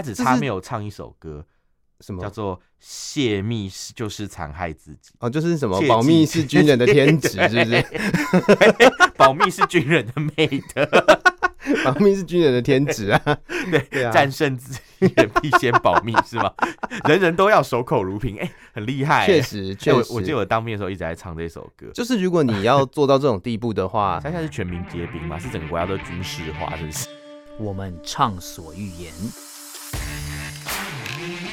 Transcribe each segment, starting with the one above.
他只差没有唱一首歌，什么叫做“泄密是就是残害自己”哦，就是什么 保密是军人的天职，是不是？保密是军人的美德。保密是军人的天职啊！对，战胜自己人必先保密，是吗？人人都要守口如瓶，哎、欸，很厉害、欸。确实，确实。我我记得我当兵的时候一直在唱这首歌。就是如果你要做到这种地步的话，现在是全民皆兵嘛，是整个国家都军事化，是不是。我们畅所欲言，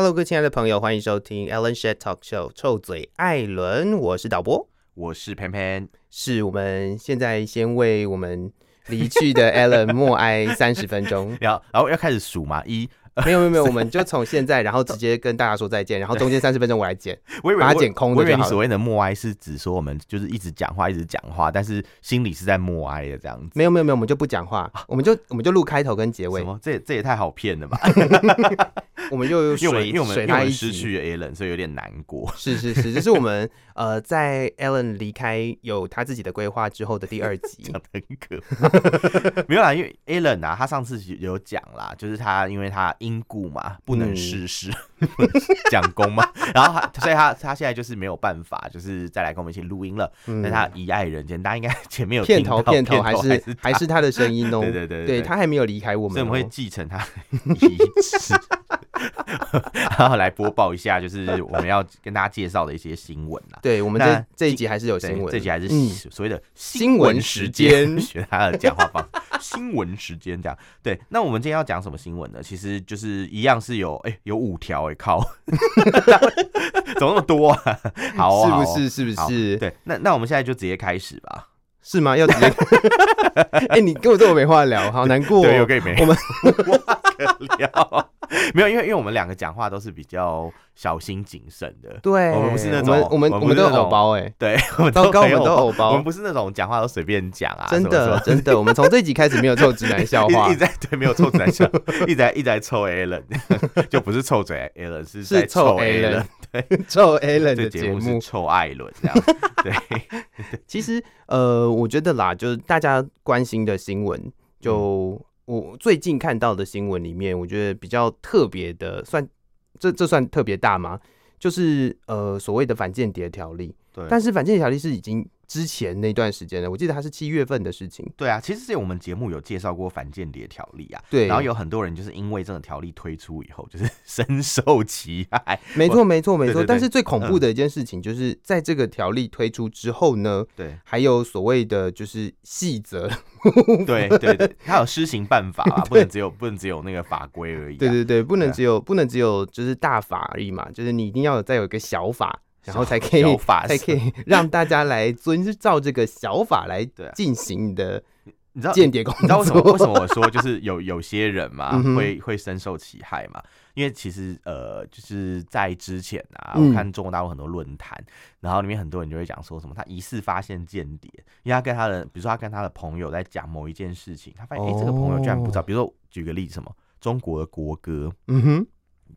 Hello，各位亲爱的朋友，欢迎收听 Allen's Talk Show 臭嘴艾伦，我是导播，我是偏偏，是我们现在先为我们。离去的 Allen 默哀三十分钟，然后然后要开始数吗？一，没有没有没有，我们就从现在，然后直接跟大家说再见，然后中间三十分钟我来剪，我以为把它剪空的。我以为你所谓的默哀是指说我们就是一直讲话一直讲话，但是心里是在默哀的这样子。没有没有没有，我们就不讲话，我们就我们就录开头跟结尾。什么？这这也太好骗了吧？我们又水，因为我们水他一失去了 Allen，所以有点难过。是是是，这是我们呃在 Allen 离开有他自己的规划之后的第二集，很可怕。没有啦，因为 Allen 啊，他上次有讲啦，就是他因为他因故嘛，不能逝世，讲、嗯、功嘛，然后他所以他他现在就是没有办法，就是再来跟我们一起录音了。那、嗯、他遗爱人间，大家应该前面有片头片头还是还是，他的声音哦、喔。对对对，对，对他还没有离开我们、喔，所以我们会继承他遗志。然后来播报一下，就是我们要跟大家介绍的一些新闻啦。对，我们这这一集还是有新闻，这集还是所谓的新闻时间，学他的讲话方。新闻时间这样。对，那我们今天要讲什么新闻呢？其实就是一样是有哎、欸、有五条哎靠，怎么那么多啊？好哦，是不是？是不是？对，那那我们现在就直接开始吧。是吗？要直接？哎、欸，你跟我这么没话聊，好难过、喔。对，我跟你没我们 聊。没有，因为因为我们两个讲话都是比较小心谨慎的。对，我们不是那种，我们我们都有偶包哎。对，我们我们都偶包。我们不是那种讲话都随便讲啊。真的真的，我们从这集开始没有臭直男笑话，一直在对没有臭直男笑话，一直在一直在臭 Allen，就不是臭嘴 Allen，是在臭 Allen。对，臭 Allen 的节目是臭艾伦这样。对，其实呃，我觉得啦，就是大家关心的新闻就。我最近看到的新闻里面，我觉得比较特别的，算这这算特别大吗？就是呃所谓的反间谍条例。对，但是反间谍条例是已经。之前那段时间呢，我记得他是七月份的事情。对啊，其实是我们节目有介绍过反间谍条例啊。对，然后有很多人就是因为这个条例推出以后，就是深受其害。没错，没错，没错。但是最恐怖的一件事情，就是在这个条例推出之后呢，对、嗯，还有所谓的就是细则。对 对对，他有施行办法啊，不能只有不能只有那个法规而已、啊。对对对，不能只有不能只有就是大法而已嘛，就是你一定要有再有一个小法。然后才可以，才可以让大家来遵照这个小法来 进行你的你知道间谍工作。你知道为什么？为什么我说就是有有些人嘛，会会深受其害嘛？因为其实呃，就是在之前啊，我看中国大陆很多论坛，然后里面很多人就会讲说什么，他疑似发现间谍，因为他跟他的，比如说他跟他的朋友在讲某一件事情，他发现哎，这个朋友居然不知道。比如说举个例子，什么中国的国歌，嗯哼。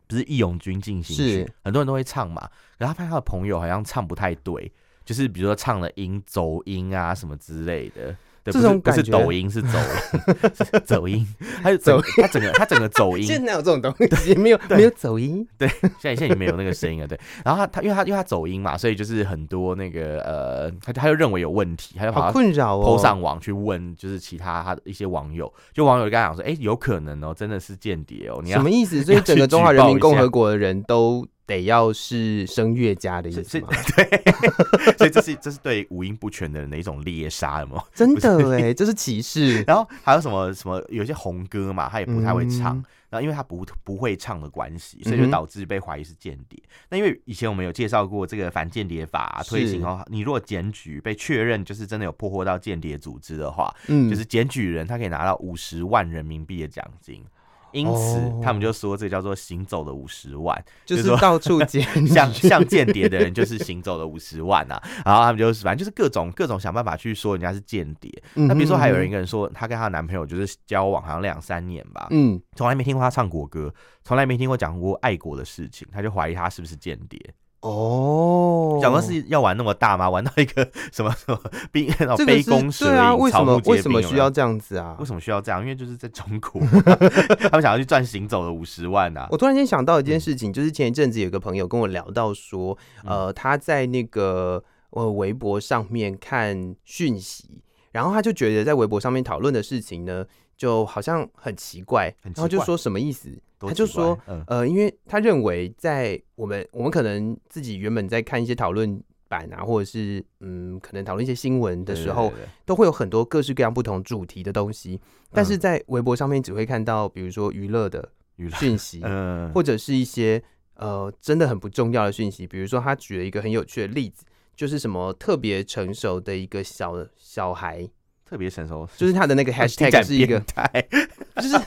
不是义勇军进行曲，很多人都会唱嘛。然后他发现他的朋友好像唱不太对，就是比如说唱了音走音啊什么之类的。这种不是抖音，是走 是走音，他就走，他整个他整个走音。现在哪有这种东西？没有没有走音。对，现在现在也没有那个声音了。对，然后他他因为他因为他走音嘛，所以就是很多那个呃，他他就认为有问题，他就好困扰哦上网去问，就是其他他的一些网友，就网友就跟他讲说，哎、欸，有可能哦，真的是间谍哦，你要什么意思？所以整个中华人民共和国的人都。得要是声乐家的意思吗？对，所以这是这是对五音不全的人的一种猎杀，有吗？真的哎，这是歧视。然后还有什么什么？有些红歌嘛，他也不太会唱。嗯、然后因为他不不会唱的关系，所以就导致被怀疑是间谍。那、嗯、因为以前我们有介绍过这个反间谍法推行哦，你如果检举被确认就是真的有破获到间谍组织的话，嗯，就是检举人他可以拿到五十万人民币的奖金。因此他们就说这叫做行走的五十万，就是到处捡 像像间谍的人就是行走的五十万啊。然后他们就是反正就是各种各种想办法去说人家是间谍。那比如说还有人一个人说她跟她男朋友就是交往好像两三年吧，嗯，从来没听过他唱国歌，从来没听过讲过爱国的事情，他就怀疑他是不是间谍。哦，讲的是要玩那么大吗？玩到一个 什么什么兵，那种杯弓蛇影，啊，为什么为什么需要这样子啊？为什么需要这样？因为就是在中国，他们想要去赚行走的五十万啊！我突然间想到一件事情，就是前一阵子有个朋友跟我聊到说，呃，他在那个呃微博上面看讯息，然后他就觉得在微博上面讨论的事情呢，就好像很奇怪，然后就说什么意思？他就说，呃，因为他认为在我们我们可能自己原本在看一些讨论版啊，或者是嗯，可能讨论一些新闻的时候，都会有很多各式各样不同主题的东西，但是在微博上面只会看到，比如说娱乐的讯息，或者是一些呃真的很不重要的讯息，比如说他举了一个很有趣的例子，就是什么特别成熟的一个小小孩。特别成熟，就是他的那个 hashtag 是一个，就是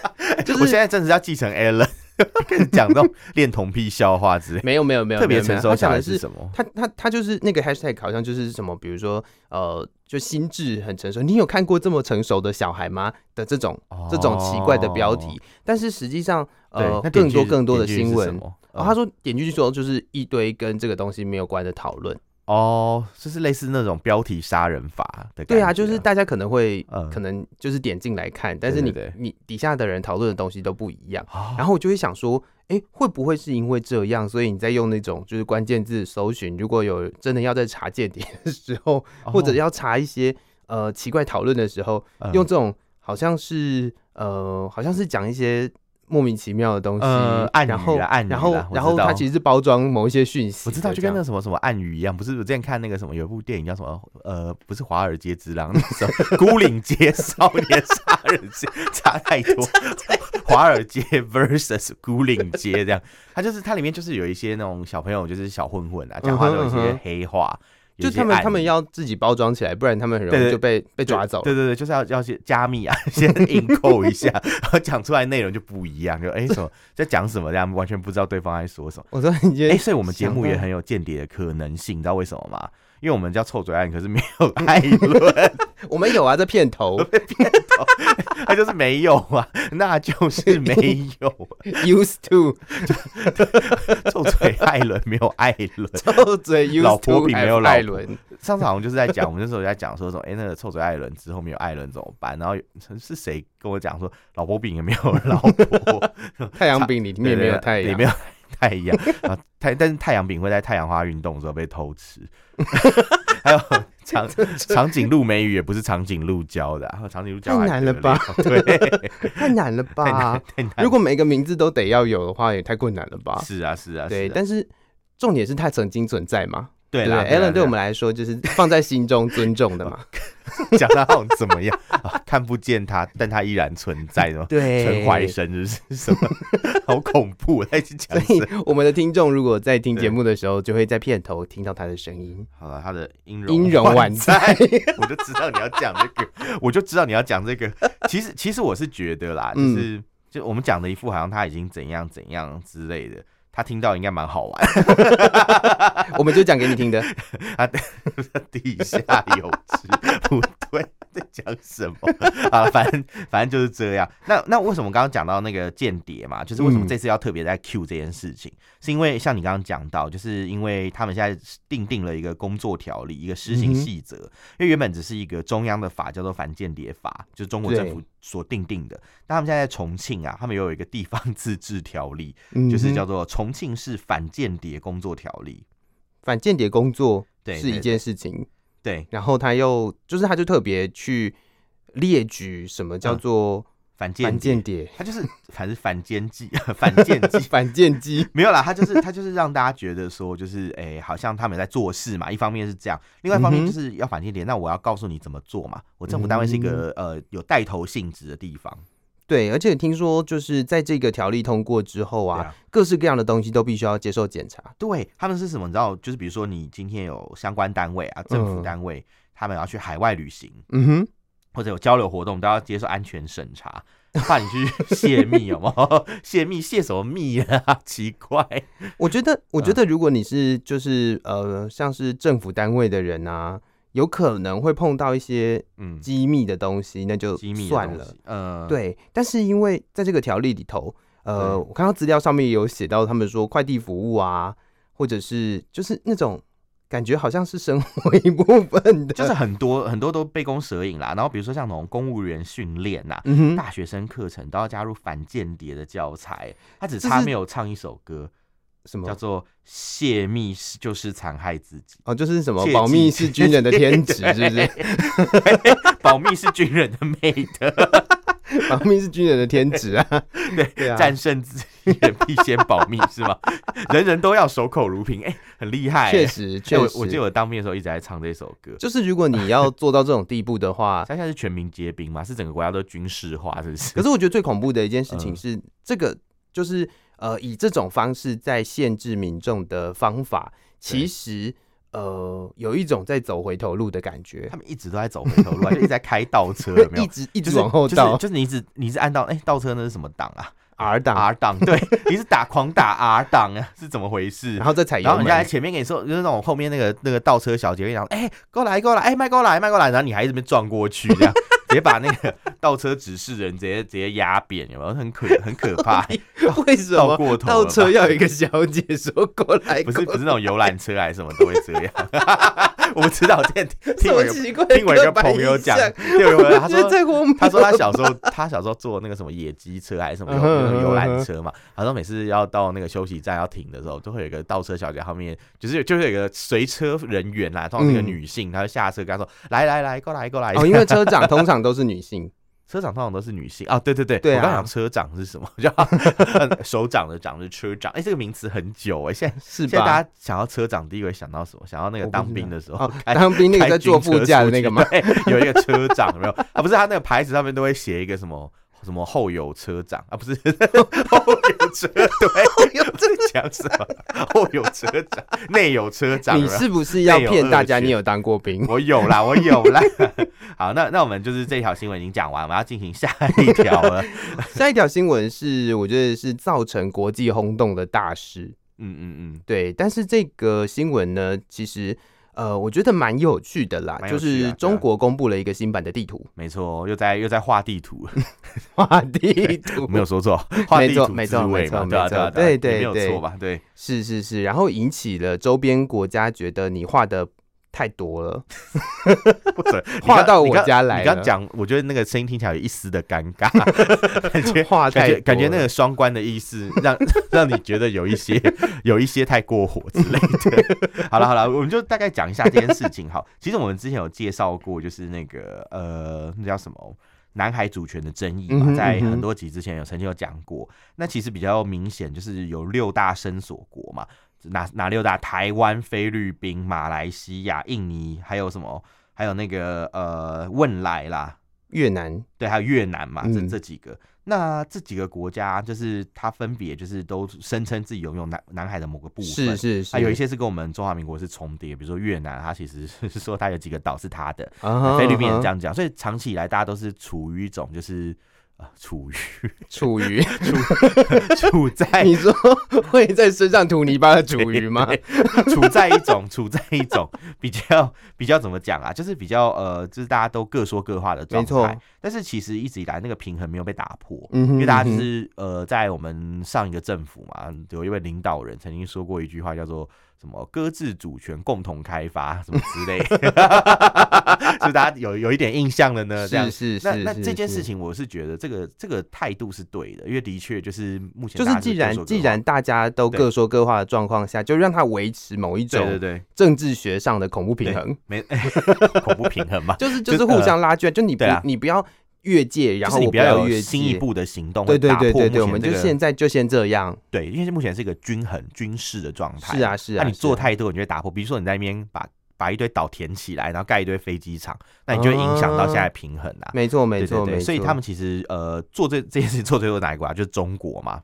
就是，我现在真的是要继承 Alan，跟你讲那种恋童癖笑话之类。没有没有没有，特别成熟讲的是什么？他他他就是那个 hashtag 好像就是什么，比如说呃，就心智很成熟。你有看过这么成熟的小孩吗？的这种这种奇怪的标题，但是实际上呃，更多更多的新闻。然后他说点进去说就是一堆跟这个东西没有关的讨论。哦，就是类似那种标题杀人法的感觉。对啊，就是大家可能会，嗯、可能就是点进来看，但是你你底下的人讨论的东西都不一样。哦、然后我就会想说，哎、欸，会不会是因为这样，所以你在用那种就是关键字搜寻，如果有真的要在查间谍的时候，哦、或者要查一些呃奇怪讨论的时候，嗯、用这种好像是呃好像是讲一些。莫名其妙的东西，呃、暗语然后暗语然后然后它其实是包装某一些讯息，我知道，就跟那什么什么暗语一样，不是我之前看那个什么有一部电影叫什么呃，不是华尔街之狼，那时候孤岭街少年杀人事差太多，华尔街 versus 孤岭街这样，它就是它里面就是有一些那种小朋友就是小混混啊，讲话都有一些黑话。就他们，他们要自己包装起来，不然他们很容易就被被抓走。对对对，就是要要去加密啊，先 encode 一下，然后讲出来内容就不一样，就哎什么在讲什么，这样完全不知道对方在说什么。我说哎，所以我们节目也很有间谍的可能性，你知道为什么吗？因为我们叫臭嘴艾伦，可是没有艾伦。我们有啊，这片头，片头，他就是没有啊，那就是没有。Used to，臭嘴艾伦没有艾伦，臭嘴 used to 老婆饼没有艾伦。上次好像就是在讲，我们那时候在讲说什么，哎，那个臭嘴艾伦之后没有艾伦怎么办？然后是谁跟我讲说，老婆饼也没有老婆，太阳饼里面没有太阳，里面。太阳啊，太但是太阳饼会在太阳花运动的时候被偷吃，还有长 长颈鹿美语也不是长颈鹿教的，长颈鹿教太难了吧？对，太难了吧？如果每个名字都得要有的话，也太困难了吧？是啊，是啊，对，但是重点是它曾经存在嘛？对啦，Alan 对我们来说就是 放在心中尊重的嘛。讲他好怎么样啊？看不见他，但他依然存在的。对，陈怀生是什么？好恐怖！他一直讲。所以我们的听众如果在听节目的时候，就会在片头听到他的声音。好了，他的音容音容宛在，我就知道你要讲这个，我就知道你要讲这个。其实，其实我是觉得啦，就是就我们讲的一副好像他已经怎样怎样之类的。他听到应该蛮好玩，我们就讲给你听的。啊地下有知，不对，在讲什么 啊？反正反正就是这样。那那为什么刚刚讲到那个间谍嘛？就是为什么这次要特别在 Q 这件事情？嗯、是因为像你刚刚讲到，就是因为他们现在订定了一个工作条例，一个施行细则。嗯、因为原本只是一个中央的法，叫做反间谍法，就是中国政府所定定的。那他们现在在重庆啊，他们又有一个地方自治条例，就是叫做重。庆市反间谍工作条例，反间谍工作对是一件事情，对，然后他又就是他就特别去列举什么叫做反间谍，他就是反是反间计，反间计，反间计，没有啦，他就是他就是让大家觉得说就是哎、欸，好像他们在做事嘛，一方面是这样，另外一方面就是要反间谍，嗯、那我要告诉你怎么做嘛，我政府单位是一个、嗯、呃有带头性质的地方。对，而且听说就是在这个条例通过之后啊，啊各式各样的东西都必须要接受检查。对，他们是什么？你知道，就是比如说你今天有相关单位啊，政府单位，嗯、他们要去海外旅行，嗯哼，或者有交流活动，都要接受安全审查。怕你去 泄密有吗？泄密泄什么密啊？奇怪。我觉得，我觉得如果你是就是呃，像是政府单位的人啊，有可能会碰到一些嗯机密的东西，嗯、那就算了。嗯、呃，对。但是因为在这个条例里头，呃，我看到资料上面有写到，他们说快递服务啊，或者是就是那种。感觉好像是生活一部分的，就是很多很多都杯弓蛇影啦。然后比如说像那种公务员训练呐，嗯、大学生课程都要加入反间谍的教材。他只差没有唱一首歌，什么叫做“泄密是就是残害自己”？哦，就是什么保密是军人的天职，是不是？保密是军人的美德。保密是军人的天职啊，对，战胜自己也必先保密是吗？人人都要守口如瓶，哎、欸，很厉害、欸，确实，确实。我我记得我当兵的时候一直在唱这首歌，就是如果你要做到这种地步的话，现在是全民皆兵嘛，是整个国家都军事化，是不是？可是我觉得最恐怖的一件事情是，这个就是呃，以这种方式在限制民众的方法，其实。呃，有一种在走回头路的感觉。他们一直都在走回头路，就一直在开倒车，有没有？一直一直往后倒，就是你一直你是按到哎，倒车那是什么档啊？R 档，R 档，对，你是打狂打 R 档啊？是怎么回事？然后再踩油门，然后人家在前面跟你说，就是那种后面那个那个倒车小姐跟你讲，哎，过来过来，哎，迈过来迈过来，然后你还一直被撞过去，这样直接把那个倒车指示人直接直接压扁，有没有？很可很可怕。为什么倒过头倒车要有一个小姐说过来？不是不是那种游览车还是什么都会这样。我不知道，听 听我听我一个朋友讲，对，他说他说他小时候他小时候坐那个什么野鸡车还是什么游览车嘛，他说每次要到那个休息站要停的时候，都会有一个倒车小姐后面，就是就是有一个随车人员啦，通常是个女性，她就下车跟他说来来来过来过来，哦，因为车长通常都是女性。车长通常都是女性啊，对对对，我刚讲车长是什么？叫首长的长是车长，哎，这个名词很久哎，现在是现在大家想要车长，第一个想到什么？想要那个当兵的时候，当兵那个在坐副驾的那个吗？有一个车长有没有？啊，不是，他那个牌子上面都会写一个什么？什么后有车长啊？不是 后有车队，有这讲什么？后有车长，内有车长。你是不是要骗大家？你有当过兵？我有啦，我有啦。好，那那我们就是这条新闻已经讲完，我们要进行下一条了。下一条新闻是我觉得是造成国际轰动的大事。嗯嗯嗯，对。但是这个新闻呢，其实。呃，我觉得蛮有趣的啦，啊、就是中国公布了一个新版的地图，没错，又在又在画地图，画地图，没有说错，画地图，没错，没错，没错，对对对，没有错吧？对，是是是，然后引起了周边国家觉得你画的。太多了，不准 画到我家来。你刚讲，我觉得那个声音听起来有一丝的尴尬，感觉话太感觉那个双关的意思，让让你觉得有一些有一些太过火之类的。好了好了，我们就大概讲一下这件事情。好，其实我们之前有介绍过，就是那个呃，那叫什么南海主权的争议嘛，在很多集之前有曾经有讲过。那其实比较明显，就是有六大声索国嘛。哪哪六大？台湾、菲律宾、马来西亚、印尼，还有什么？还有那个呃，汶莱啦，越南，对，还有越南嘛，这这几个。嗯、那这几个国家，就是它分别就是都声称自己拥有南南海的某个部分，是是是。啊，有一些是跟我们中华民国是重叠，比如说越南，它其实是 说它有几个岛是它的。Uh huh, 菲律宾也这样讲，所以长期以来大家都是处于一种就是。啊，处于 处于处 处在你说会在身上涂泥巴的处于吗？处在一种处在一种比较比较怎么讲啊？就是比较呃，就是大家都各说各话的状态。但是其实一直以来那个平衡没有被打破，嗯哼嗯哼，因为大家就是呃，在我们上一个政府嘛，有一位领导人曾经说过一句话，叫做。什么搁置主权，共同开发，什么之类，是大家有有一点印象了呢？这样是是是。那那这件事情，我是觉得这个这个态度是对的，因为的确就是目前就是既然既然大家都各说各话的状况下，就让它维持某一种对对政治学上的恐怖平衡，没恐怖平衡嘛？就是就是互相拉锯，就你不你不要。越界，然后我不要越新一步的行动，对对对对对，我们就现在就先这样。对，因为目前是一个均衡军事的状态。是啊是啊，那你做太多，你就会打破。比如说你在那边把把一堆岛填起来，然后盖一堆飞机场，那你就会影响到现在平衡啊。没错没错没错。所以他们其实呃做这这件事情做最多哪一个啊？就是中国嘛，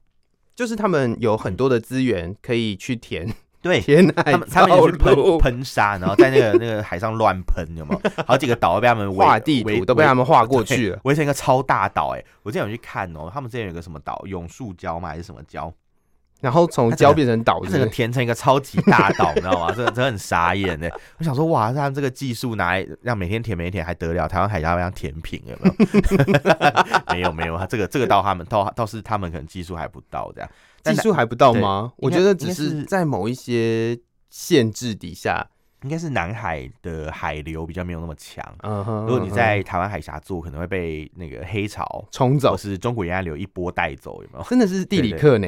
就是他们有很多的资源可以去填。对，他们他们也去喷喷沙，然后在那个 那个海上乱喷，有没有？好几个岛都被他们画地图都被他们画过去了，围成一个超大岛。哎，我之前有去看哦，他们之前有个什么岛，永树礁嘛？还是什么礁？然后从礁变成岛，整个填成一个超级大岛，你知道吗？这这很傻眼哎。我想说，哇，他这个技术拿来让每天填每天还得了？台湾海峡这样填平有 没有？没有没有，他这个这个到他们到倒是他们可能技术还不到这样。技术还不到吗？我觉得只是在某一些限制底下，应该是南海的海流比较没有那么强。嗯哼，如果你在台湾海峡做，可能会被那个黑潮冲走，或是中国沿岸流一波带走，有没有？真的是地理课呢。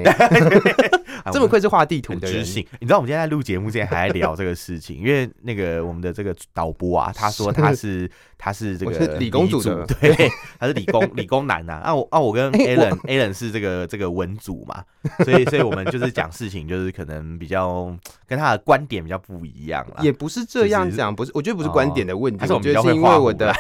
这么快就画地图的人，你知道我们今天在录节目之前还在聊这个事情，因为那个我们的这个导播啊，他说他是他是这个理工组的，对，他是理工理工男呐。啊我啊我跟 Alan Alan 是这个这个文组嘛，所以所以我们就是讲事情就是可能比较跟他的观点比较不一样啦。也不是这样讲，不是，我觉得不是观点的问题，我觉得是因为我的，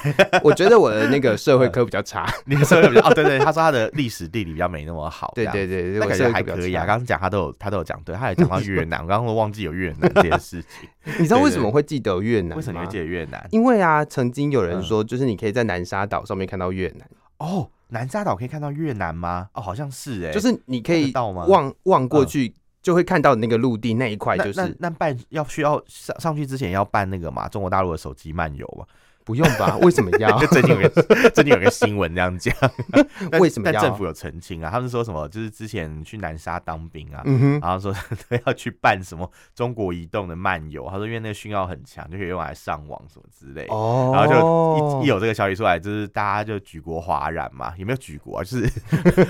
我觉得我的那个社会科比较差，你的社会比较哦对对，他说他的历史地理比较没那么好，对对对，那感觉还可以啊。刚刚讲他都有。他都有讲，对，他也讲到 越南，我刚刚都忘记有越南这件事情。你知道为什么会记得越南？为什么你会记得越南？因为啊，曾经有人说，就是你可以在南沙岛上面看到越南。哦，南沙岛可以看到越南吗？哦，好像是哎，就是你可以望望过去，就会看到那个陆地那一块，就是那那办要需要上上去之前要办那个嘛，中国大陆的手机漫游嘛。不用吧？为什么要？最近有个最近有个新闻这样讲，为什么要？但政府有澄清啊，他们说什么？就是之前去南沙当兵啊，然后说都要去办什么中国移动的漫游，他说因为那个讯号很强，就可以用来上网什么之类。哦，然后就一一有这个消息出来，就是大家就举国哗然嘛。有没有举国啊？就是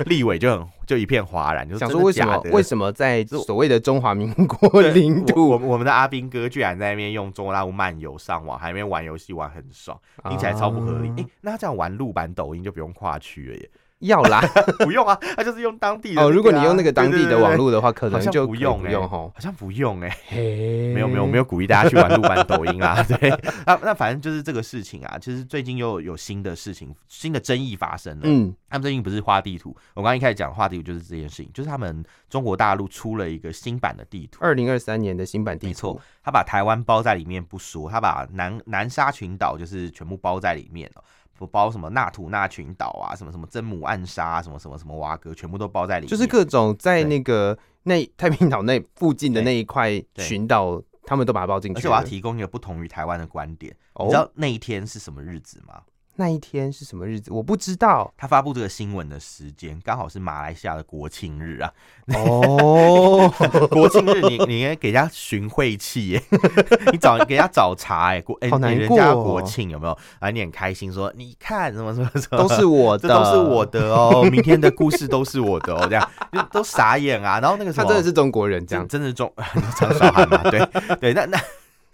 立委就很就一片哗然，就想说为什么为什么在所谓的中华民国领土，我我们的阿兵哥居然在那边用中国大陆漫游上网，还没玩游戏玩很爽。听起来超不合理，哎、欸，那他这样玩录版抖音就不用跨区了耶？要啦，不用啊，他就是用当地的、啊、哦。如果你用那个当地的网络的话，可能就不用，不用好像不用哎，没有没有没有鼓励大家去玩陆版抖音啊。对，那那反正就是这个事情啊。其实最近又有新的事情，新的争议发生了。嗯，他们最近不是画地图，我刚刚一开始讲画地图就是这件事情，就是他们中国大陆出了一个新版的地图，二零二三年的新版地图。没错，他把台湾包在里面不说，他把南南沙群岛就是全部包在里面了。不包什么纳土纳群岛啊，什么什么真母暗沙，什么什么什么瓦哥，全部都包在里面。就是各种在那个那太平岛那附近的那一块群岛，他们都把它包进去。而且我要提供一个不同于台湾的观点，哦、你知道那一天是什么日子吗？那一天是什么日子？我不知道。他发布这个新闻的时间刚好是马来西亚的国庆日啊！哦，国庆日你你应该给人家寻晦气耶，你找给人家找茬哎，国哎人家国庆有没有？啊，你很开心说你看什么什么什么都是我的，这都是我的哦，明天的故事都是我的哦，这样就都傻眼啊！然后那个他真的是中国人，这样真的是中张韶涵嘛？对对，那那。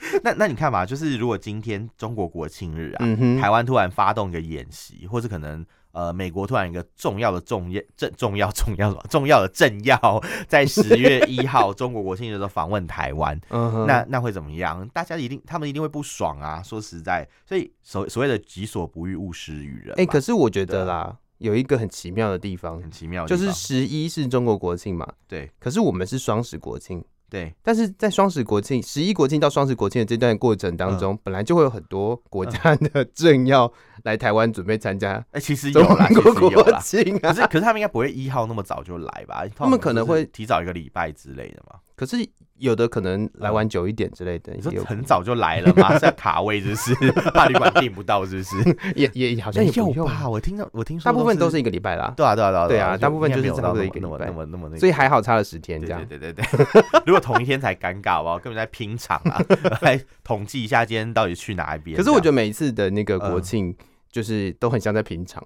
那那你看嘛，就是如果今天中国国庆日啊，嗯、台湾突然发动一个演习，或是可能呃美国突然一个重要的重要 政重要重要什么重要的政要，在十月一号中国国庆日的时候访问台湾，嗯、那那会怎么样？大家一定他们一定会不爽啊！说实在，所以所所谓的己所不欲，勿施于人。哎、欸，可是我觉得啦，有一个很奇妙的地方，很奇妙，就是十一是中国国庆嘛，对，可是我们是双十国庆。对，但是在双十国庆、十一国庆到双十国庆的这段过程当中，嗯、本来就会有很多国家的政要来台湾准备参加。哎、欸，其实有啦，国国庆、啊。可是，可是他们应该不会一号那么早就来吧？他们可能会提早一个礼拜之类的嘛。可是。有的可能来晚久一点之类的，你说很早就来了嘛？是要卡位，就是怕旅馆订不到，是不是？也也好像也有吧。我听到我听说大部分都是一个礼拜啦。对啊对啊对啊对啊，大部分就是差不多一个礼拜，那么那么，所以还好差了十天这样。对对对对，如果同一天才尴尬吧，根本在拼场啊，来统计一下今天到底去哪一边。可是我觉得每一次的那个国庆，就是都很像在拼场。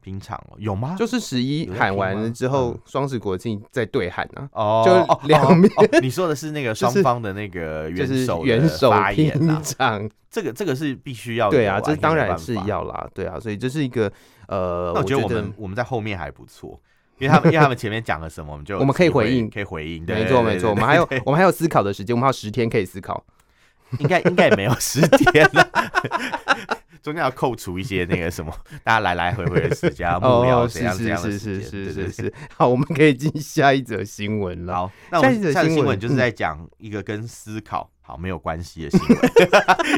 平常哦，有吗？就是十一喊完了之后，双十国庆再对喊啊。哦，就两边。你说的是那个 双方的那个元首元首发言啊？这个这个是必须要对啊，这当然是要啦，对啊，所以这是一个呃，我觉得我们我们在后面还不错，因为他们 因为他们前面讲了什么，我们就我们可以回应，可以回应。没错没错，我们还有我们还有思考的时间，我们还有十天可以思考。应该应该也没有十天了。中间要扣除一些那个什么，大家来来回回的时间，幕僚怎样怎样的时间，是是是是是。好，我们可以进下一则新闻了。好，那我们下一则新闻就是在讲一个跟思考好没有关系的新闻，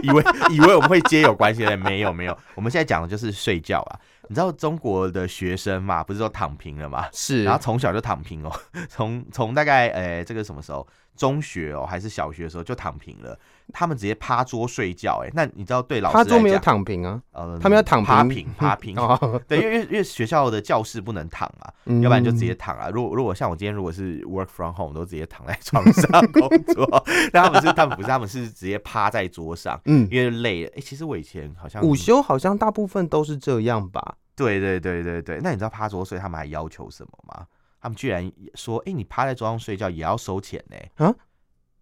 以为以为我们会接有关系的，没有没有。我们现在讲的就是睡觉啊。你知道中国的学生嘛，不是都躺平了嘛？是，然后从小就躺平哦，从从大概呃、欸、这个什么时候？中学哦，还是小学的时候就躺平了。他们直接趴桌睡觉，哎，那你知道对老师趴桌没有躺平啊，呃，他们要躺趴平，趴平。对，因为因为学校的教室不能躺啊，要不然就直接躺啊。如果如果像我今天如果是 work from home，都直接躺在床上工作。但他们是他们不是，他们是直接趴在桌上，嗯，因为累了。哎，其实我以前好像午休好像大部分都是这样吧？对对对对对。那你知道趴桌睡他们还要求什么吗？他们居然说，哎，你趴在桌上睡觉也要收钱呢？啊？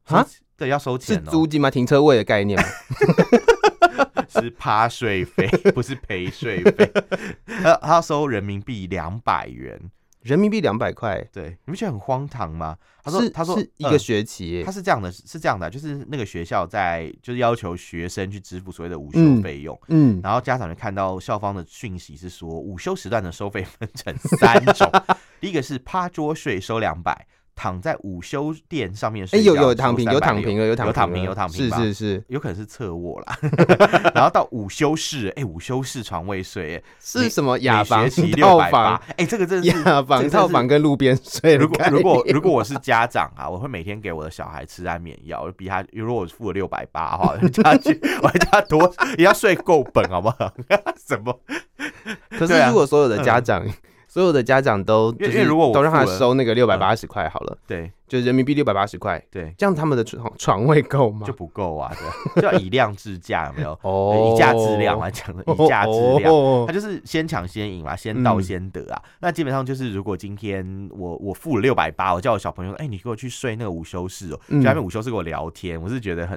啊，对，要收钱哦，是租金吗？停车位的概念吗？是趴睡费，不是陪睡费。他他要收人民币两百元，人民币两百块。对，你不觉得很荒唐吗？他说，他说是一个学期，他是这样的，是这样的，就是那个学校在就是要求学生去支付所谓的午休费用，嗯，然后家长就看到校方的讯息是说，午休时段的收费分成三种，第一个是趴桌税收两百。躺在午休垫上面睡觉，哎，有有躺平，有躺平了，有躺平，有躺平，是是是，有可能是侧卧啦。然后到午休室，哎，午休室床位睡，是什么雅房 套房？哎，这个真是 雅房套房跟路边睡。如果如果如果我是家长啊，我会每天给我的小孩吃安眠药，比他如果我付了六百八的话，叫他去，我还叫他多也要睡够本，好不好？什么？可是如果所有的家长。所有的家长都，就是如果都让他收那个六百八十块好了，对，就人民币六百八十块，对，这样他们的床床位够吗？就不够啊，对，就要以量制价，有没有？哦，以价质量来讲的，以价质量，他就是先抢先赢嘛，先到先得啊。那基本上就是，如果今天我我付了六百八，我叫我小朋友，哎，你给我去睡那个午休室哦，就那边午休室跟我聊天，我是觉得很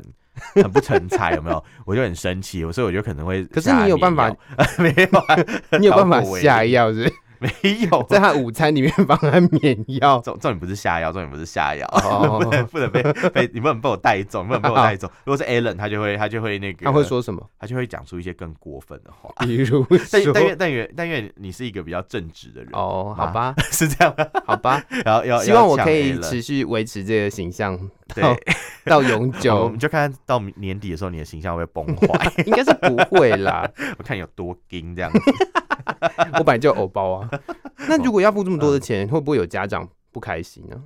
很不成才，有没有？我就很生气，所以我就可能会，可是你有办法？没有，你有办法下药是？没有，在他午餐里面帮他免药。重重点不是下药，重点不是下药，不能不能被被你不能被我带走，不能被我带走。如果是 Alan，他就会他就会那个，他会说什么？他就会讲出一些更过分的话，比如，但但愿但愿但愿你是一个比较正直的人。哦，好吧，是这样，好吧。然后要希望我可以持续维持这个形象，对，到永久。我们就看到年底的时候，你的形象会崩坏，应该是不会啦。我看你有多硬这样子。我本来就有偶包啊，那如果要付这么多的钱，会不会有家长不开心呢？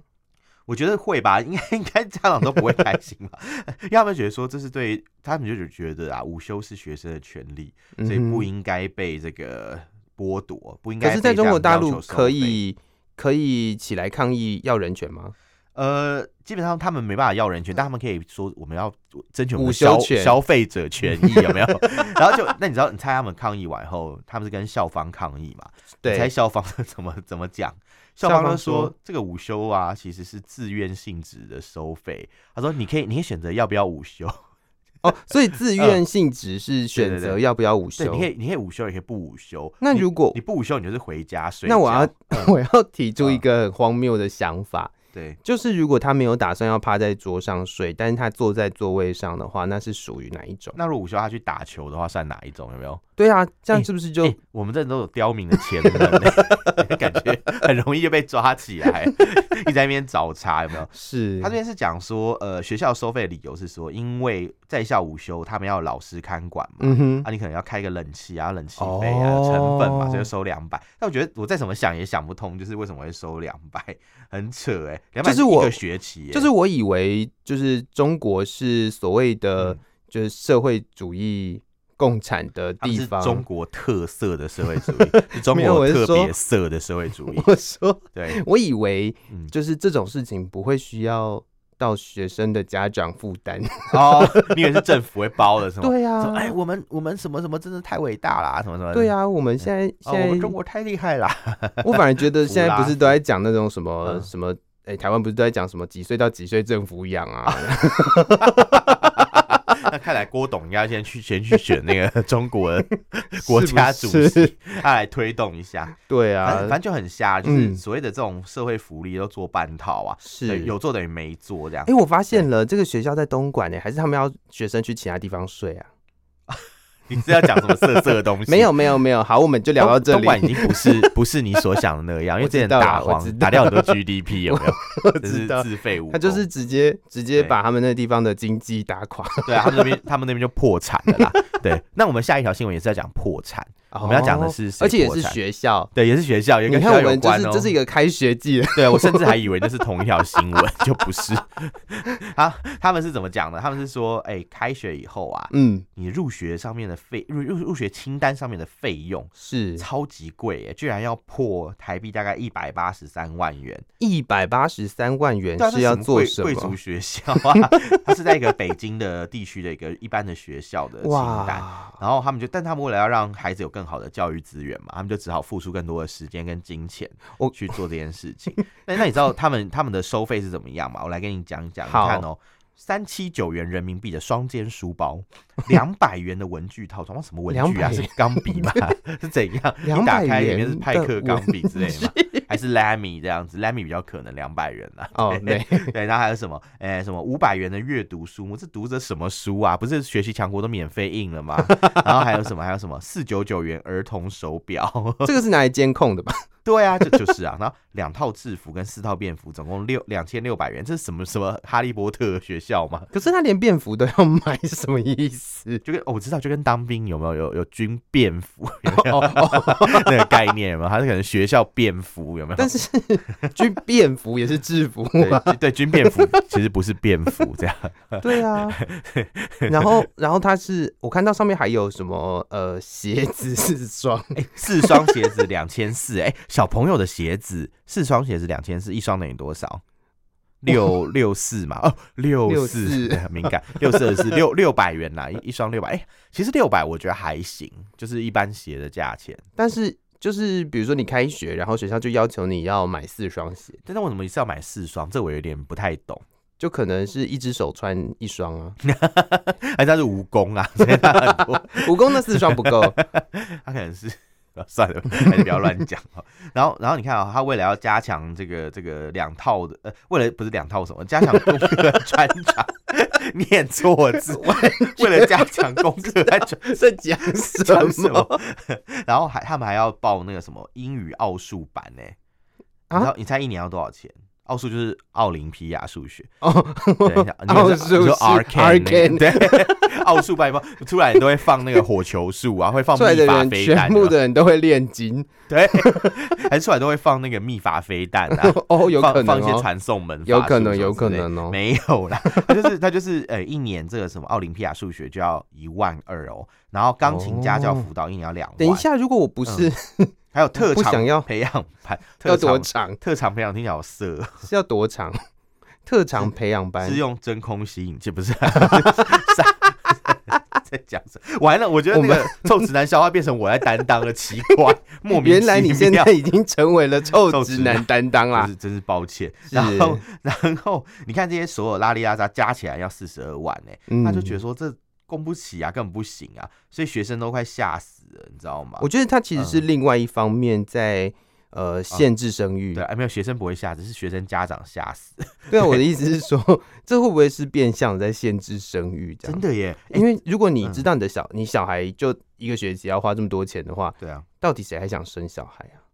我觉得会吧，应该应该家长都不会开心吧，因为他们觉得说这是对他们就觉得啊，午休是学生的权利，所以不应该被这个剥夺，不应该。可是在中国大陆可以可以起来抗议要人权吗？呃，基本上他们没办法要人权，但他们可以说我们要争取我们消消费者权益，有没有？然后就那你知道，你猜他们抗议完后，他们是跟校方抗议嘛？对，你猜校方怎么怎么讲？校方就说这个午休啊，其实是自愿性质的收费。他说你可以，你可以选择要不要午休。哦，所以自愿性质是选择要不要午休。你可以，你可以午休，也可以不午休。那如果你不午休，你就是回家睡。那我要我要提出一个很荒谬的想法。对，就是如果他没有打算要趴在桌上睡，但是他坐在座位上的话，那是属于哪一种？那如果午休他去打球的话，算哪一种？有没有？对啊，这样是不是就、我们这都有刁民的潜能，感觉很容易就被抓起来，一直在那边找茬，有没有？是他这边是讲说，呃，学校收费的理由是说，因为在校午休，他们要老师看管嘛，啊，你可能要开个冷气啊，冷气费啊，哦、成本嘛，所以就收两百。但我觉得我再怎么想也想不通，就是为什么会收两百，很扯哎、欸，两百是一个学期、欸，就是我以为就是中国是所谓的就是社会主义。共产的地方，中国特色的社会主义，是中国特别色的社会主义。我说，对，我以为就是这种事情不会需要到学生的家长负担哦，你以为是政府会包的，是吗？对呀，哎，我们我们什么什么真的太伟大啦，什么什么？对呀，我们现在现在中国太厉害啦。我反而觉得 现在不是都在讲那种什么什么？哎，台湾不是都在讲什么几岁到几岁政府养啊？那看来郭董应该先去先去选那个 中国的国家主席，是是他来推动一下。对啊，反正就很瞎，就是所谓的这种社会福利都做半套啊，是有做等于没做这样。哎、欸，我发现了，这个学校在东莞呢，还是他们要学生去其他地方睡啊？你是要讲什么色色的东西？没有没有没有，好，我们就聊到这里。东莞已经不是不是你所想的那样，因为之前打黄打掉很多 GDP，有没有？这是自废物。他就是直接直接把他们那个地方的经济打垮。对啊，他们那边他们那边就破产了啦。对，那我们下一条新闻也是在讲破产。我们要讲的是，而且也是学校，对，也是学校，也跟学校有关哦。这是一个开学季，对，我甚至还以为那是同一条新闻，就不是。啊，他们是怎么讲的？他们是说，哎，开学以后啊，嗯，你入学上面的费入入入学清单上面的费用是超级贵，哎，居然要破台币大概一百八十三万元。一百八十三万元是要做什么？贵族学校啊，它是在一个北京的地区的一个一般的学校的清单。然后他们就，但他们为了要让孩子有更好的教育资源嘛，他们就只好付出更多的时间跟金钱，我去做这件事情。那那你知道他们他们的收费是怎么样吗？我来跟你讲一讲。你看哦，三七九元人民币的双肩书包，两百元的文具套装，什么文具啊？是钢笔吗？是怎样？一打开里面是派克钢笔之类的吗？还是 Lamy 这样子？Lamy 比较可能两百元啊。哦，对对，然后还有什么？哎、欸，什么五百元的阅读书目？这读着什么书啊？不是学习强国都免费印了吗？然后还有什么？还有什么？四九九元儿童手表？这个是拿来监控的吧？对啊，这就，就是啊。然后两套制服跟四套便服，总共六两千六百元。这是什么什么哈利波特学校吗？可是他连便服都要买，是什么意思？就跟、哦、我知道，就跟当兵有没有有有军便服有没有 那个概念有没有？还是可能学校便服有没有？但是军便服也是制服啊。对，对，军便服其实不是便服这样。对啊。然后然后他是我看到上面还有什么呃鞋子四双，哎、欸，四双鞋子两千四，哎。小朋友的鞋子，四双鞋子两千四，一双等于多少？六六四嘛，哦，六四，很敏感，六四是六六百元啦，一一双六百，哎，其实六百我觉得还行，就是一般鞋的价钱。但是就是比如说你开学，然后学校就要求你要买四双鞋，但是为什么一次要买四双？这我有点不太懂，就可能是一只手穿一双啊，还是他是蜈蚣啊？蜈蚣那四双不够，他可能是。算了，还是不要乱讲。然后，然后你看啊、喔，他为了要加强这个这个两套的，呃，为了不是两套什么，加强功课穿插，念错字，为了加强功课，在讲什么？然后还他们还要报那个什么英语奥数班呢？然后你猜一年要多少钱？奥数就是奥林匹亚数学。哦，等一下，奥数是 Arcane 对，奥数班出来你都会放那个火球术啊，会放 秘法飞弹，全部的人都会炼金，对，还出来都会放那个秘法飞弹啊，哦，有可能放一些传送门，有可能，有可能哦，没有啦，他就是他就是呃，一年这个什么奥林匹亚数学就要一万二哦，然后钢琴家教辅导一年要两万，等一下，如果我不是。还有特长想要培养 班，要多长？特长培养听起来好色，是要多长？特长培养班是用真空吸引器，不是？在讲什么？完了，我觉得那个臭直男笑话变成我来担当了，奇怪，莫名其妙。原来你现在已经成为了臭直男担当啦，真是抱歉。然后，然后你看这些所有拉里拉扎加起来要四十二万呢，他就觉得说这。供不起啊，根本不行啊，所以学生都快吓死了，你知道吗？我觉得他其实是另外一方面在、嗯、呃限制生育，对，没有学生不会吓，只是学生家长吓死。对啊，我的意思是说，这会不会是变相在限制生育？真的耶，因为如果你知道你的小、嗯、你小孩就一个学期要花这么多钱的话，对啊，到底谁还想生小孩啊？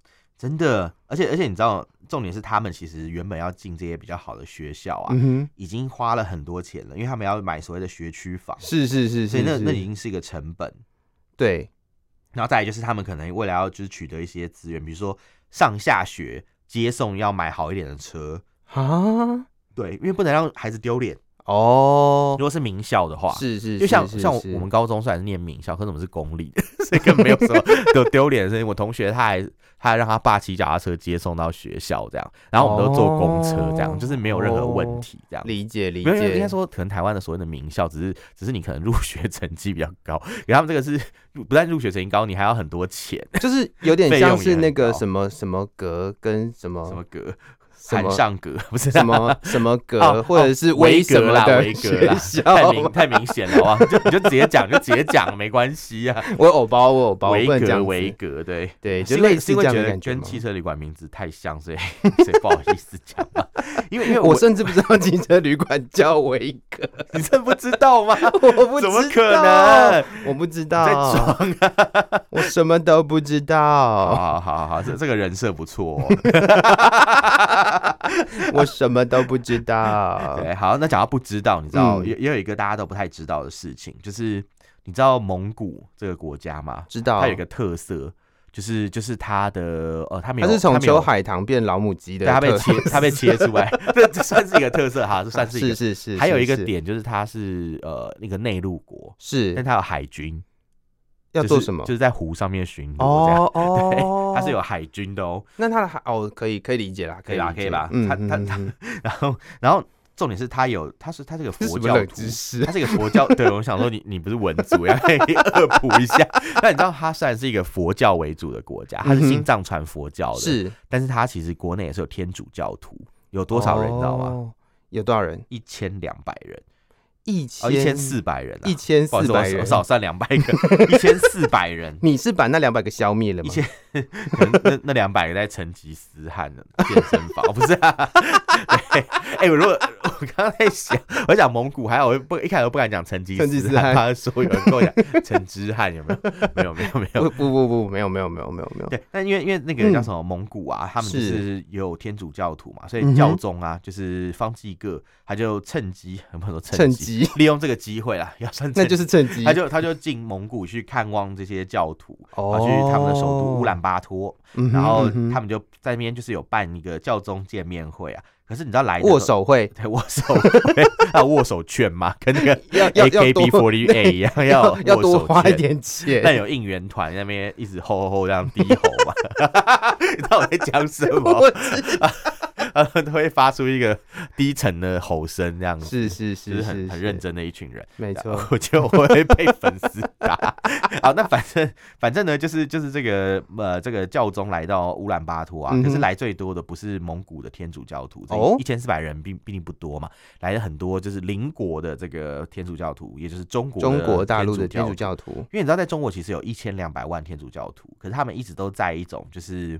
真的，而且而且你知道，重点是他们其实原本要进这些比较好的学校啊，嗯、已经花了很多钱了，因为他们要买所谓的学区房，是是是，是，所以那那已经是一个成本。对，然后再来就是他们可能未来要就是取得一些资源，比如说上下学接送要买好一点的车啊，对，因为不能让孩子丢脸。哦，如果是名校的话，是是，就像像我们高中虽然是念名校，可是我们是公立的，所以根本没有什么丢丢脸的事情。我同学他还他还让他爸骑脚踏车接送到学校，这样，然后我们都坐公车，这样，就是没有任何问题，这样。理解理解。应该说，可能台湾的所谓的名校，只是只是你可能入学成绩比较高，给他们这个是不但入学成绩高，你还要很多钱，就是有点像是那个什么什么格跟什么什么格。海上格 不是什么什么格，或者是维格啦，维格啦，太明太明显了啊！就你就直接讲，就直接讲，没关系啊。我有偶包，我有包，维格维格，对对，就类似因为觉得跟汽车旅馆名字太像，所以 所以不好意思讲嘛。因为因为我甚至不知道汽车旅馆叫维格，你真不知道吗？我不怎么可能？我不知道，在装啊！我什么都不知道。好好好，这这个人设不错。我什么都不知道。对，好，那讲到不知道，你知道也也有一个大家都不太知道的事情，就是你知道蒙古这个国家吗？知道，它有一个特色，就是就是它的呃，它没有，它是从秋海棠变老母鸡的，它被切，它被切出来，这这算是一个特色哈，这算是一个是是是。还有一个点就是它是呃那个内陆国，是，但它有海军。要做什么？就是在湖上面巡逻。哦，对，它是有海军的哦。那他的海哦，可以可以理解啦，可以啦，可以啦。他他他，然后然后重点是他有，他是他这个佛教徒，它是一个佛教。对，我想说你你不是文族，要可以恶补一下。那你知道他虽然是一个佛教为主的国家，他是新藏传佛教的，是，但是他其实国内也是有天主教徒，有多少人你知道吗？有多少人？一千两百人。一千一千四百人，一千四百人，我少算两百个，一千四百人。你是把那两百个消灭了吗？一千，可能那那两百个在成吉思汗的 健身房，不是啊？哎、欸，我如果我刚刚在想，我讲蒙古，还好，我不一开始都不敢讲成吉思汗，他说有人跟我讲成吉思汗有没有？没有没有没有，不不不没有没有没有没有没有。对，但因为因为那个叫什么蒙古啊，他们是有天主教徒嘛，所以教宗啊，就是方济各，他就趁机很多趁机。利用这个机会啦，要算，那就是趁机，他就他就进蒙古去看望这些教徒，哦，去他们的首都乌兰巴托，然后他们就在那边就是有办一个教宗见面会啊。可是你知道来握手会，对握手会，要握手券嘛，跟那个 AKB48 一样，要要多花一点钱。但有应援团那边一直吼吼吼这样低吼。嘛，你知。道我在讲什么？呃，都会发出一个 低沉的吼声，这样子是是是，就是很很认真的一群人，没错。我就会被粉丝打。好，那反正反正呢，就是就是这个呃，这个教宗来到乌兰巴托啊，可是来最多的不是蒙古的天主教徒，哦，一千四百人并并不多嘛，来了很多就是邻国的这个天主教徒，也就是中国中国大陆的天主教徒。因为你知道，在中国其实有一千两百万天主教徒，可是他们一直都在一种就是。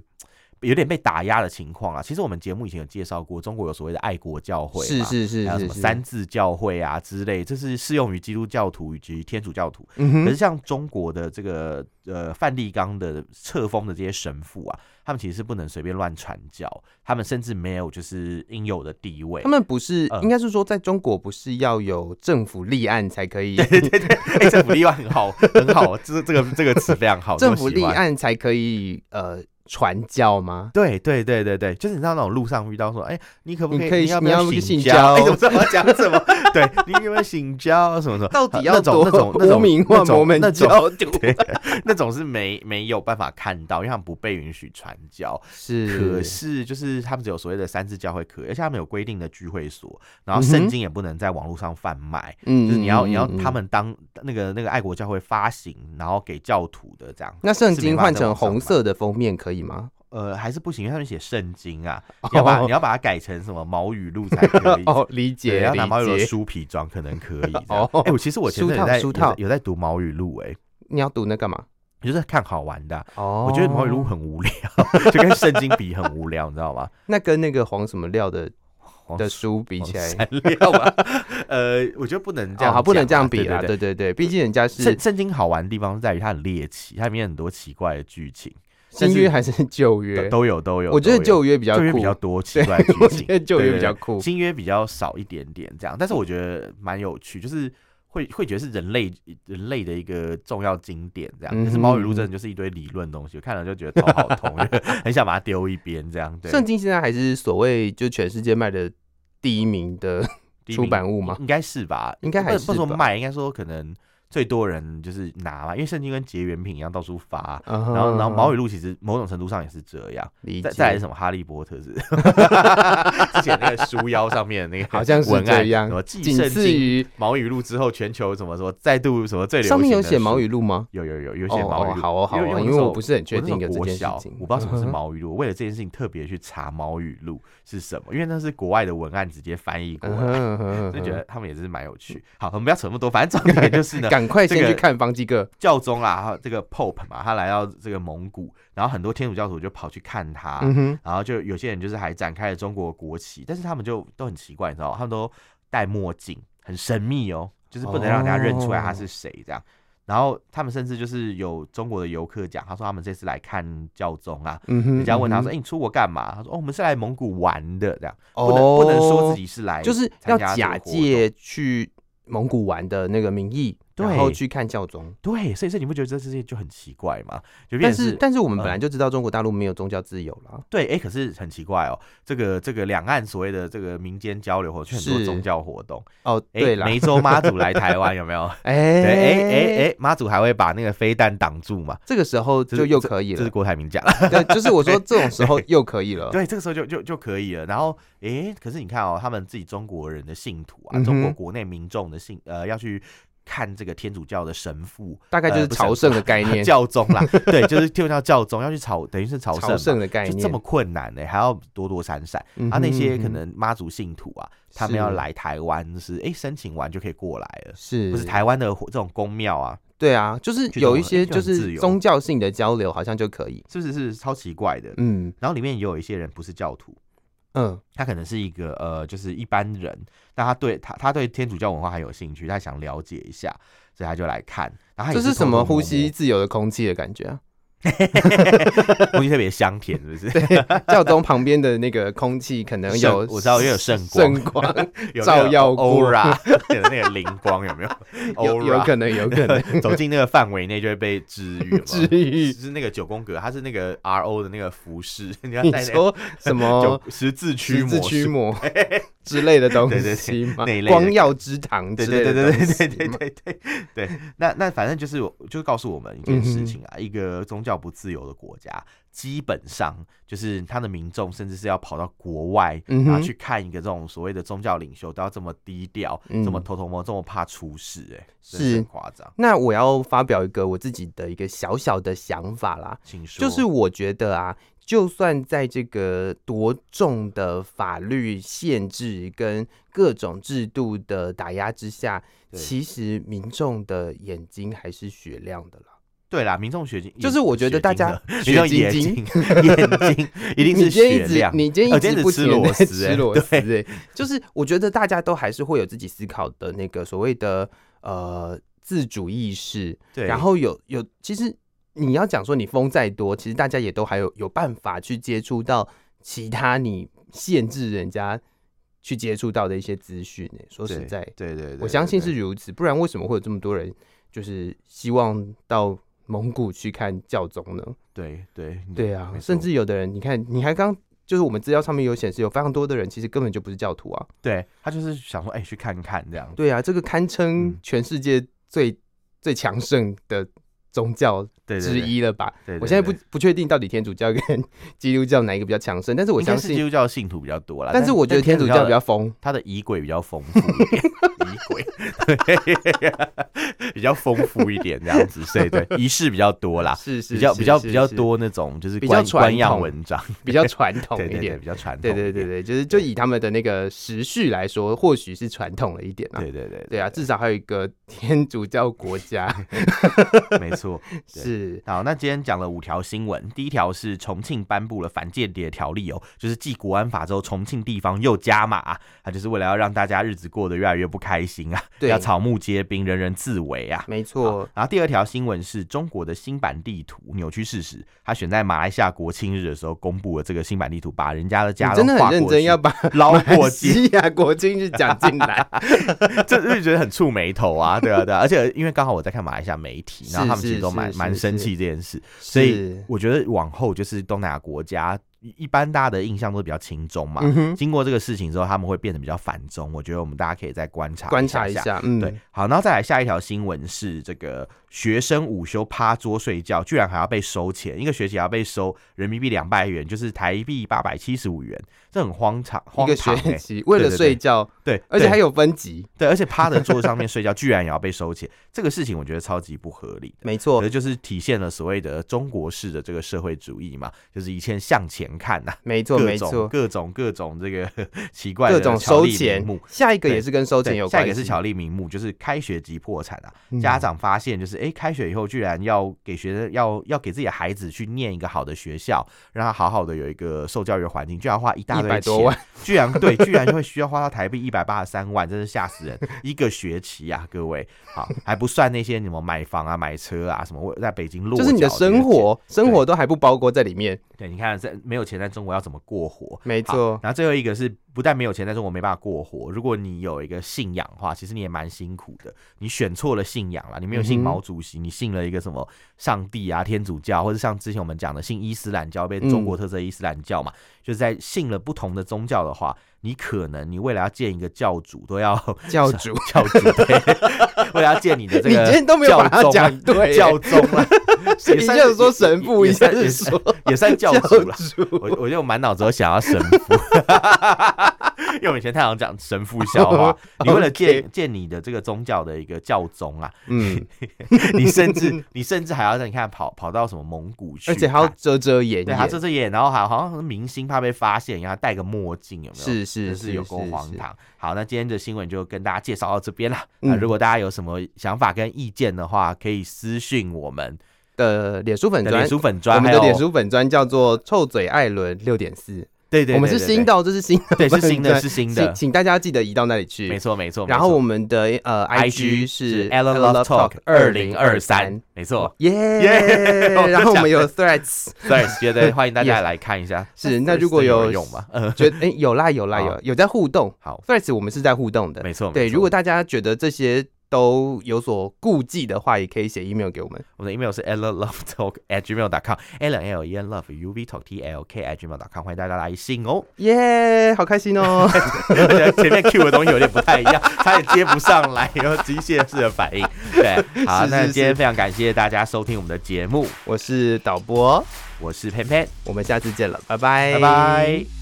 有点被打压的情况啊，其实我们节目以前有介绍过，中国有所谓的爱国教会，是是是，还有什么三字教会啊之类，这是适用于基督教徒以及天主教徒。可是像中国的这个呃梵蒂冈的册封的这些神父啊，他们其实是不能随便乱传教，他们甚至没有就是应有的地位。他们不是，应该是说在中国不是要有政府立案才可以？对对对，欸，政府立案很好很好，这这个这个词非常好，政府立案才可以呃。传教吗？对对对对对，就是你知道那种路上遇到说，哎，你可不可以？你可以，你要不要信教？哎，怎么讲？什么？对，你有没有信教？什么什么？到底要那种那种那种那种那种 对，那种是没没有办法看到，因为他们不被允许传教。是，可是就是他们只有所谓的三次教会可以，而且他们有规定的聚会所，然后圣经也不能在网络上贩卖。嗯，就是你要你要他们当那个那个爱国教会发行，然后给教徒的这样。那圣经换成红色的封面可以吗？呃，还是不行，因为他们写圣经啊，你要把你要把它改成什么毛语录才可以。哦，理解，要拿毛语录的书皮装可能可以。哦，哎，我其实我前在有在读毛语录，哎，你要读那干嘛？就是看好玩的。哦，我觉得毛语录很无聊，就跟圣经比很无聊，你知道吗？那跟那个黄什么料的的书比起来，料吧？呃，我觉得不能这样，不能这样比啊。对对对，毕竟人家是圣圣经好玩的地方在于它很猎奇，它里面很多奇怪的剧情。新约还是 旧约都有都有，我觉得旧约比较酷，比较多奇怪剧情。旧约比较酷，新约比较少一点点这样。但是我觉得蛮有趣，就是会会觉得是人类人类的一个重要经典这样。可是猫语录真的就是一堆理论东西，我看了就觉得头好痛，很想把它丢一边这样。圣经现在还是所谓就全世界卖的第一名的出版物吗？应该是吧，应该还是不说卖，应该说可能。最多人就是拿嘛，因为圣经跟结缘品一样到处发，然后然后毛语录其实某种程度上也是这样。再再来是什么哈利波特是 之前那个书腰上面的那个好像是文案，这样什么继仅圣经次于毛语录之后，全球什么什么再度什么最流行上面有的书写毛语录吗？有有有有写毛语录、哦哦好哦好哦因为因为我不是很确定的的这件事小，情我不知道什么是毛语录。我为了这件事情特别去查毛语录是什么，因为那是国外的文案直接翻译过来，嗯哼所以觉得他们也是蛮有趣。好，我们不要扯那么多，反正重点就是呢，赶快先这个去看方济各。教宗啊，这个 Pope 嘛，他来到这个蒙古，然后很多天主教徒就跑去看他，嗯，然后就有些人就是还展开了中国国旗，但是他们就都很奇怪，你知道？他们都戴墨镜，很神秘哦，就是不能让人家认出来他是谁这样。然后他们甚至就是有中国的游客讲，他说他们这次来看教宗啊，嗯，人家问他说：“哎、嗯欸，你出国干嘛？”他说：“哦，我们是来蒙古玩的，这样哦不能不能说自己是来，就是要假借去蒙古玩的那个名义，对然后去看教宗。对，所以所以你不觉得这事情就很奇怪吗？就变但是但是我们本来就知道中国大陆没有宗教自由了。对，哎、欸，可是很奇怪哦，这个这个两岸所谓的这个民间交流或者很多宗教活动哦，欸、对了，梅州妈祖来台湾 有没有？哎对，哎哎哎，妈祖还会把那个飞弹挡住嘛？这个时候就又可以了。这是郭台铭讲，对，就是我说这种时候又可以了。对，这个时候就就就可以了。然后，哎、欸，可是你看哦，他们自己中国人的信徒啊，嗯、中国国内民众的信呃要去。看这个天主教的神父，大概就是朝圣的概念，呃、教宗啦，对，就是天主教教宗要去朝，等于是朝朝圣的概念，就这么困难呢、欸，还要躲躲闪闪。嗯、啊，那些可能妈祖信徒啊，他们要来台湾，就是哎、欸，申请完就可以过来了，是，不是台湾的这种宫庙啊？对啊，就是有一些就是宗教性的交流，好像就可以，是不是是超奇怪的？嗯，然后里面也有一些人不是教徒。嗯，他可能是一个呃，就是一般人，但他对他他对天主教文化很有兴趣，他想了解一下，所以他就来看。然后他这是什么呼吸自由的空气的感觉啊？空气特别香甜，是不是？教宗旁边的那个空气可能有，我知道，因为有圣光，圣光 有照耀，aura 有那个灵光，有没有？有有可能，有可能走进那个范围内就会被治愈，治愈。是那个九宫格，它是那个 R O 的那个服饰。你要带说什么十字驱十字驱魔之类的东西，光耀之堂之类的，对对对对对对对对。那那反正就是，就告诉我们一件事情啊：一个宗教不自由的国家，基本上就是他的民众甚至是要跑到国外，然后去看一个这种所谓的宗教领袖，都要这么低调，这么偷偷摸，这么怕出事。哎，是夸张。那我要发表一个我自己的一个小小的想法啦，请说，就是我觉得啊。就算在这个多重的法律限制跟各种制度的打压之下，其实民众的眼睛还是雪亮的啦。对啦，民众血睛就是我觉得大家民众眼睛 眼睛一定是雪亮。你今天一直不吃螺丝，吃螺丝，就是我觉得大家都还是会有自己思考的那个所谓的呃自主意识。对，然后有有，其实你要讲说你风再多，其实大家也都还有有办法去接触到其他你限制人家去接触到的一些资讯。哎，说实在，对对对，我相信是如此，不然为什么会有这么多人就是希望到蒙古去看教宗呢？对对对啊，甚至有的人，你看，你还刚就是我们资料上面有显示，有非常多的人其实根本就不是教徒啊。对，他就是想说，哎、欸，去看看这样。对啊，这个堪称全世界最、嗯、最强盛的宗教之一了吧？对，对，对，我现在不不确定到底天主教跟基督教哪一个比较强盛，但是我相信基督教信徒比较多啦。但是我觉得天主教比较丰，他的仪轨比较丰富一点，仪轨 比较丰富一点，这样子，所以对仪式比较多啦，是是比较比较比较多那种就是比较官样文章，比较传统一点，对对对比较传统，对对对对，就是就以他们的那个时序来说，或许是传统了一点啊。对对对对啊，至少还有一个天主教国家，没错，是。好，那今天讲了五条新闻，第一条是重庆颁布了反间谍条例哦，就是继国安法之后，重庆地方又加码，它就是为了要让大家日子过得越来越不开心啊，对，要草木皆兵，人人自危啊，没错。然后第二条新闻是中国的新版地图扭曲事实，他选在马来西亚国庆日的时候公布了这个新版地图，把人家的家真的很认真要把 捞过去呀，国庆日讲进来，这就觉得很触眉头啊，对啊对啊，而且因为刚好我在看马来西亚媒体，然后他们都蛮蛮生气这件事，所以我觉得往后就是东南亚国家一般大家的印象都比较轻中嘛。嗯、经过这个事情之后，他们会变得比较反中。我觉得我们大家可以再观察观察一下。嗯，对。好，然后再来下一条新闻是这个学生午休趴桌睡觉，居然还要被收钱，一个学期要被收人民币两百元，就是台币八百七十五元，这很荒唐。荒唐欸、一个学期为了睡觉，对，而且还有分级，对，而且趴在桌子上面睡觉，居然也要被收钱，这个事情我觉得超级不合理。没错，这就是体现了所谓的中国式的这个社会主义嘛，就是一切向前看呐、啊。没错，没错，各种各种这个 奇怪的各种收钱。下一个也是跟收钱有关，下一个是巧立名目，就是开学即破产啊。家长发现就是，哎、欸，开学以后居然要给学生要要给自己的孩子去念一个好的学校，让他好好的有一个受教育的环境，居然花一大堆钱，多万居然对，居然就会需要花到台币一百八十三万，真是吓死人！一个学期啊，各位，好，还不算那些什么买房啊、买车啊什么，在北京落就是你的生活，生活都还不包括在里面。对，你看，这没有钱，在中国要怎么过活？没错。然后最后一个是，不但没有钱，在中国没办法过活。如果你有一个信仰的话，其实你也蛮辛苦的。你选错了信仰了，你没有信毛主席，嗯、你信了一个什么上帝啊、天主教，或者像之前我们讲的信伊斯兰教，被中国特色伊斯兰教嘛，嗯、就是在信了不同的宗教的话，你可能你为了要见一个教主，都要教主 教主，对，为了要见你的这个你今天都没有把它讲对教宗了。也就是说神父，一下是说也算教主了。我我就满脑子都想要神父，因为我以前太常讲神父笑话。你为了见见你的这个宗教的一个教宗啊，嗯，你甚至你甚至还要让你看跑跑到什么蒙古去，而且还要遮遮掩掩，对，还遮遮掩，然后还好像是明星怕被发现，然后戴个墨镜，有没有？是是是有够荒唐。好，那今天的新闻就跟大家介绍到这边了。那如果大家有什么想法跟意见的话，可以私讯我们。的脸书粉专，脸书粉专，我们的脸书粉专叫做“臭嘴艾伦六点四”。对对，我们是新到，这是新的，对，是新的，是新的，请大家记得移到那里去。没错，没错。然后我们的呃，IG 是 Allen Love Talk 二零二三，没错，耶耶。然后我们有 Threads，Threads，觉得 欢迎大家来看一下。是，那如果有用吗？觉得哎，有啦有啦有，有在互动。好，Threads 我们是在互动的，没错。对，如果大家觉得这些。都有所顾忌的话，也可以写 email 给我们。我们的 email 是 allenlovetalk@gmail.com，allen l e n love u v talk t l k @gmail.com，欢迎大家来信哦。耶，好开心哦！前面 Q 的东西有点不太一样，差点接不上来，然后机械式的反应。对，好，那今天非常感谢大家收听我们的节目。我是导播，我是偏偏，我们下次见了，拜拜，拜拜。